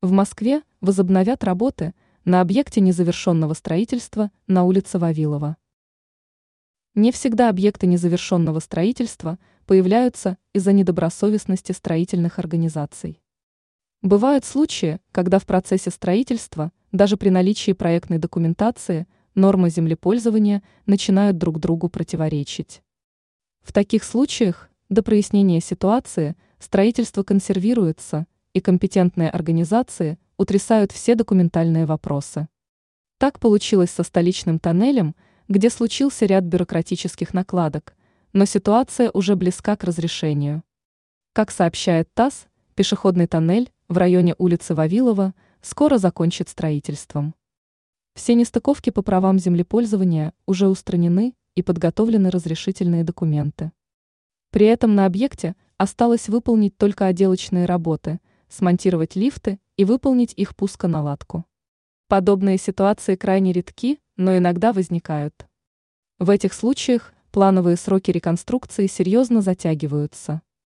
В Москве возобновят работы на объекте незавершенного строительства на улице Вавилова. Не всегда объекты незавершенного строительства появляются из-за недобросовестности строительных организаций. Бывают случаи, когда в процессе строительства, даже при наличии проектной документации, нормы землепользования начинают друг другу противоречить. В таких случаях до прояснения ситуации строительство консервируется, и компетентные организации утрясают все документальные вопросы. Так получилось со столичным тоннелем, где случился ряд бюрократических накладок, но ситуация уже близка к разрешению. Как сообщает ТАСС, пешеходный тоннель в районе улицы Вавилова скоро закончит строительством. Все нестыковки по правам землепользования уже устранены и подготовлены разрешительные документы. При этом на объекте осталось выполнить только отделочные работы, смонтировать лифты и выполнить их пусконаладку. Подобные ситуации крайне редки, но иногда возникают. В этих случаях плановые сроки реконструкции серьезно затягиваются.